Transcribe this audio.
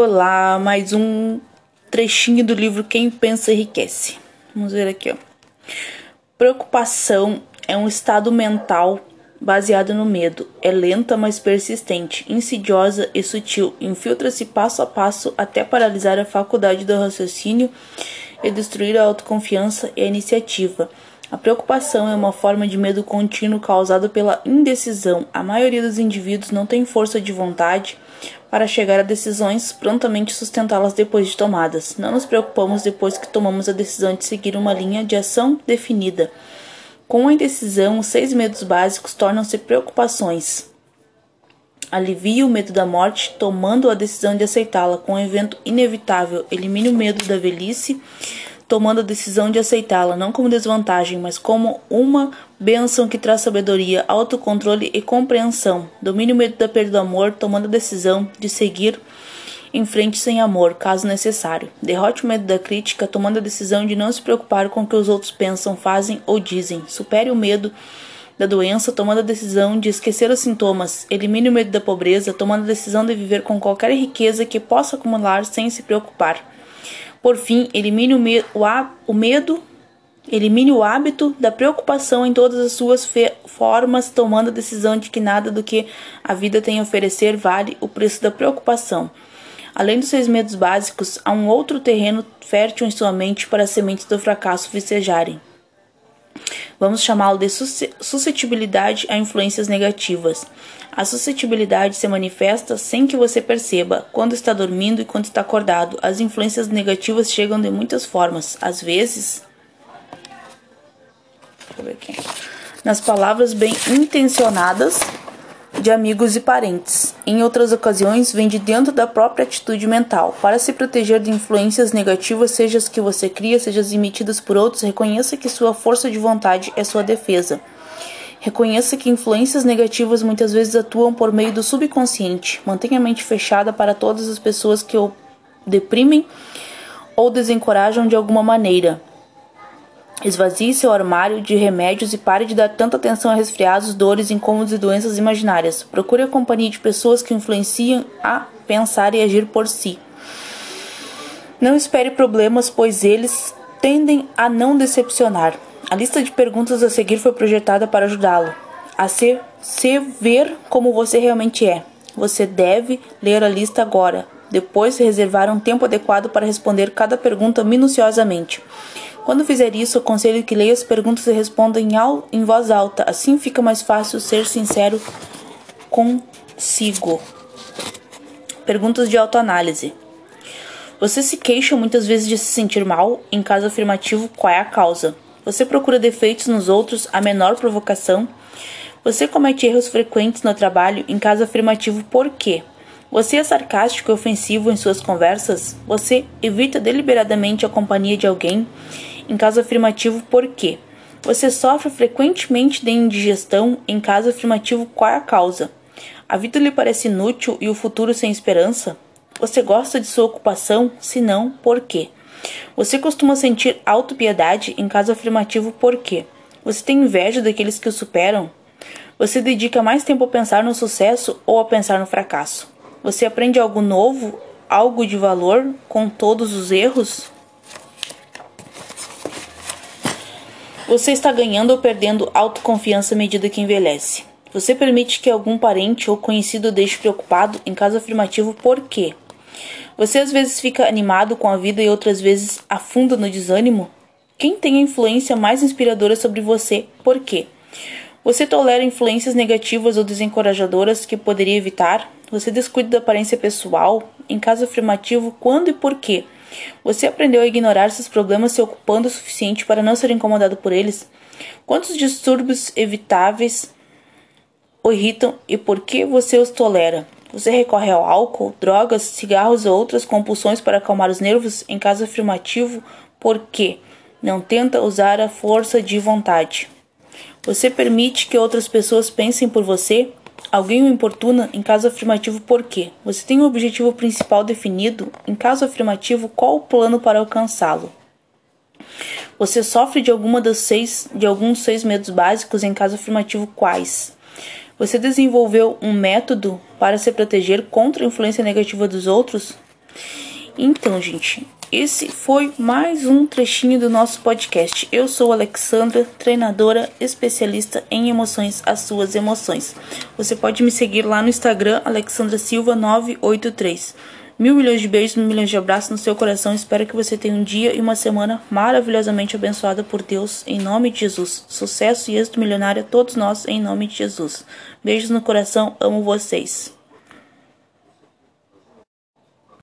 Olá, mais um trechinho do livro Quem Pensa Enriquece. Vamos ver aqui, ó. Preocupação é um estado mental baseado no medo. É lenta, mas persistente, insidiosa e sutil. Infiltra-se passo a passo até paralisar a faculdade do raciocínio e destruir a autoconfiança e a iniciativa. A preocupação é uma forma de medo contínuo causado pela indecisão. A maioria dos indivíduos não tem força de vontade para chegar a decisões, prontamente sustentá-las depois de tomadas. Não nos preocupamos depois que tomamos a decisão de seguir uma linha de ação definida. Com a indecisão, os seis medos básicos tornam-se preocupações. Alivie o medo da morte, tomando a decisão de aceitá-la com um evento inevitável. Elimine o medo da velhice, tomando a decisão de aceitá-la, não como desvantagem, mas como uma bênção que traz sabedoria, autocontrole e compreensão. Domine o medo da perda do amor, tomando a decisão de seguir em frente sem amor, caso necessário. Derrote o medo da crítica, tomando a decisão de não se preocupar com o que os outros pensam, fazem ou dizem. Supere o medo da doença, tomando a decisão de esquecer os sintomas. Elimine o medo da pobreza, tomando a decisão de viver com qualquer riqueza que possa acumular sem se preocupar. Por fim, elimine o, me o, o medo, elimine o hábito da preocupação em todas as suas formas, tomando a decisão de que nada do que a vida tem a oferecer vale o preço da preocupação. Além dos seus medos básicos, há um outro terreno fértil em sua mente para as sementes do fracasso vicejarem. Vamos chamá-lo de suscetibilidade a influências negativas. A suscetibilidade se manifesta sem que você perceba, quando está dormindo e quando está acordado. As influências negativas chegam de muitas formas. Às vezes, nas palavras bem intencionadas de amigos e parentes. Em outras ocasiões, vem de dentro da própria atitude mental. Para se proteger de influências negativas, seja as que você cria, seja as emitidas por outros, reconheça que sua força de vontade é sua defesa. Reconheça que influências negativas muitas vezes atuam por meio do subconsciente. Mantenha a mente fechada para todas as pessoas que o deprimem ou desencorajam de alguma maneira. Esvazie seu armário de remédios e pare de dar tanta atenção a resfriados, dores, incômodos e doenças imaginárias. Procure a companhia de pessoas que influenciam a pensar e agir por si. Não espere problemas, pois eles tendem a não decepcionar. A lista de perguntas a seguir foi projetada para ajudá-lo a se, se ver como você realmente é. Você deve ler a lista agora, depois reservar um tempo adequado para responder cada pergunta minuciosamente. Quando fizer isso, aconselho que leia as perguntas e responda em, em voz alta. Assim fica mais fácil ser sincero consigo. Perguntas de autoanálise. Você se queixa muitas vezes de se sentir mal? Em caso afirmativo, qual é a causa? Você procura defeitos nos outros a menor provocação? Você comete erros frequentes no trabalho? Em caso afirmativo, por quê? Você é sarcástico e ofensivo em suas conversas? Você evita deliberadamente a companhia de alguém? Em caso afirmativo, por quê? Você sofre frequentemente de indigestão? Em caso afirmativo, qual é a causa? A vida lhe parece inútil e o futuro sem esperança? Você gosta de sua ocupação? Se não, por quê? Você costuma sentir autopiedade? Em caso afirmativo, por quê? Você tem inveja daqueles que o superam? Você dedica mais tempo a pensar no sucesso ou a pensar no fracasso? Você aprende algo novo, algo de valor com todos os erros? Você está ganhando ou perdendo autoconfiança à medida que envelhece? Você permite que algum parente ou conhecido deixe preocupado? Em caso afirmativo, por quê? Você às vezes fica animado com a vida e outras vezes afunda no desânimo? Quem tem a influência mais inspiradora sobre você? Por quê? Você tolera influências negativas ou desencorajadoras que poderia evitar? Você descuida da aparência pessoal? Em caso afirmativo, quando e por quê? Você aprendeu a ignorar seus problemas se ocupando o suficiente para não ser incomodado por eles? Quantos distúrbios evitáveis o irritam e por que você os tolera? Você recorre ao álcool, drogas, cigarros ou outras compulsões para acalmar os nervos? Em caso afirmativo, por quê? Não tenta usar a força de vontade. Você permite que outras pessoas pensem por você? Alguém o importuna? Em caso afirmativo, por quê? Você tem um objetivo principal definido? Em caso afirmativo, qual o plano para alcançá-lo? Você sofre de alguma das seis, de alguns seis medos básicos? Em caso afirmativo, quais? Você desenvolveu um método para se proteger contra a influência negativa dos outros? Então, gente, esse foi mais um trechinho do nosso podcast. Eu sou Alexandra, treinadora especialista em emoções, as suas emoções. Você pode me seguir lá no Instagram, Alexandra Silva 983. Mil milhões de beijos, mil milhões de abraços no seu coração. Espero que você tenha um dia e uma semana maravilhosamente abençoada por Deus, em nome de Jesus. Sucesso e êxito milionário a todos nós, em nome de Jesus. Beijos no coração, amo vocês.